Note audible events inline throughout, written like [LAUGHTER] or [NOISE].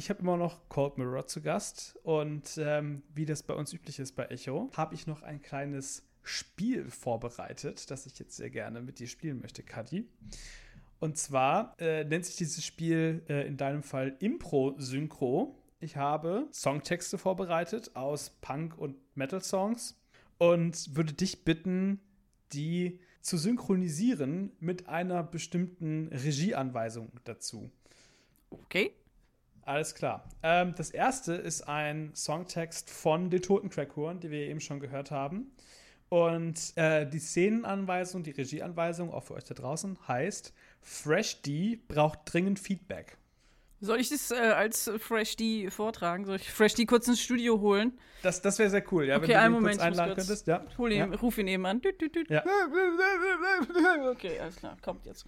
Ich habe immer noch Cold Mirror zu Gast und ähm, wie das bei uns üblich ist bei Echo, habe ich noch ein kleines Spiel vorbereitet, das ich jetzt sehr gerne mit dir spielen möchte, Kadi. Und zwar äh, nennt sich dieses Spiel äh, in deinem Fall Impro-Synchro. Ich habe Songtexte vorbereitet aus Punk- und Metal-Songs und würde dich bitten, die zu synchronisieren mit einer bestimmten Regieanweisung dazu. Okay. Alles klar. Ähm, das erste ist ein Songtext von den Toten Crackhorn, die wir eben schon gehört haben. Und äh, die Szenenanweisung, die Regieanweisung, auch für euch da draußen, heißt: Fresh D braucht dringend Feedback. Soll ich das äh, als Fresh D vortragen? Soll ich Fresh D kurz ins Studio holen? Das, das wäre sehr cool, ja. Okay, wenn du einen ihn Moment, kurz einladen kurz- könntest. Ja. Hol ihn, Ja. ruf ihn eben an. Ja. [LAUGHS] Okay, alles klar, kommt jetzt.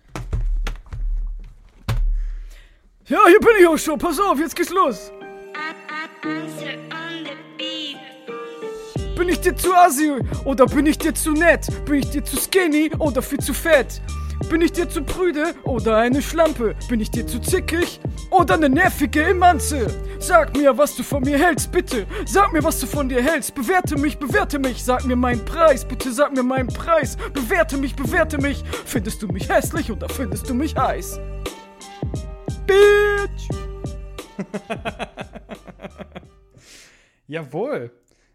Ja, hier bin ich auch schon. Pass auf, jetzt geht's los. Bin ich dir zu assi oder bin ich dir zu nett? Bin ich dir zu skinny oder viel zu fett? Bin ich dir zu prüde oder eine Schlampe? Bin ich dir zu zickig oder eine nervige Emanze? Sag mir, was du von mir hältst, bitte. Sag mir, was du von dir hältst. Bewerte mich, bewerte mich. Sag mir meinen Preis, bitte sag mir meinen Preis. Bewerte mich, bewerte mich. Findest du mich hässlich oder findest du mich heiß? Jawohl.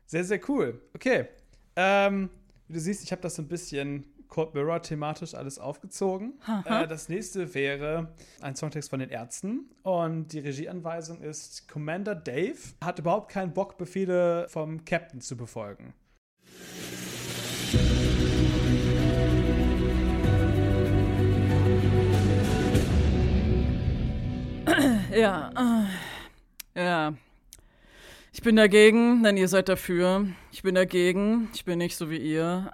Sehr, sehr cool. Okay. Ähm, wie du siehst, ich habe das so ein bisschen Cold Mirror thematisch alles aufgezogen. Äh, das nächste wäre ein Songtext von den Ärzten. Und die Regieanweisung ist: Commander Dave hat überhaupt keinen Bock, Befehle vom Captain zu befolgen. Ja, ja. Ich bin dagegen, denn ihr seid dafür. Ich bin dagegen, ich bin nicht so wie ihr.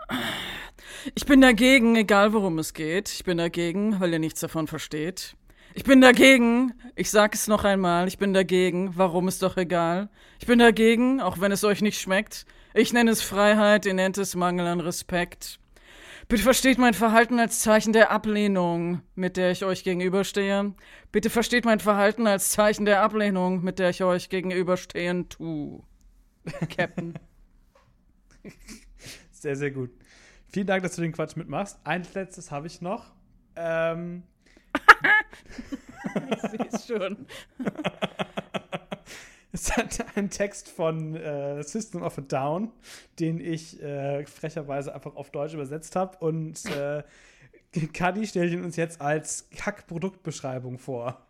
Ich bin dagegen, egal worum es geht. Ich bin dagegen, weil ihr nichts davon versteht. Ich bin dagegen, ich sag es noch einmal, ich bin dagegen, warum ist doch egal. Ich bin dagegen, auch wenn es euch nicht schmeckt. Ich nenne es Freiheit, ihr nennt es Mangel an Respekt. Bitte versteht mein Verhalten als Zeichen der Ablehnung, mit der ich euch gegenüberstehe. Bitte versteht mein Verhalten als Zeichen der Ablehnung, mit der ich euch gegenüberstehen tu. [LAUGHS] Captain. Sehr, sehr gut. Vielen Dank, dass du den Quatsch mitmachst. Ein letztes habe ich noch. Ähm, [LAUGHS] ich seh's schon. [LAUGHS] Es hat einen Text von äh, System of a Down, den ich äh, frecherweise einfach auf Deutsch übersetzt habe. Und äh, Kadi stellt ihn uns jetzt als Kack-Produktbeschreibung vor.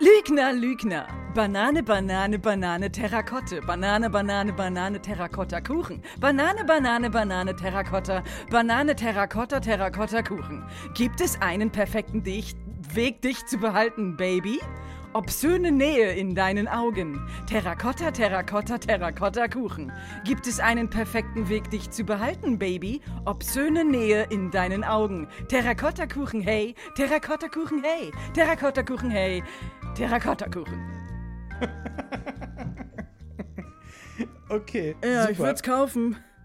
Lügner, Lügner. Banane, Banane, Banane, Terrakotte. Banane, Banane, Banane, Terrakotta, Kuchen. Banane, Banane, Banane, Terrakotta. Banane, Terrakotta, Terrakotta, Kuchen. Gibt es einen perfekten Dich Weg, dich zu behalten, Baby? Obszöne Nähe in deinen Augen. Terrakotta, Terrakotta, Terrakotta, Kuchen. Gibt es einen perfekten Weg, dich zu behalten, Baby? Obszöne Nähe in deinen Augen. Terrakotta, Kuchen, hey. Terrakotta, Kuchen, hey. Terrakotta, Kuchen, hey. Terrakotta, Kuchen. [LAUGHS] Okay. Ja, ich super. würd's kaufen.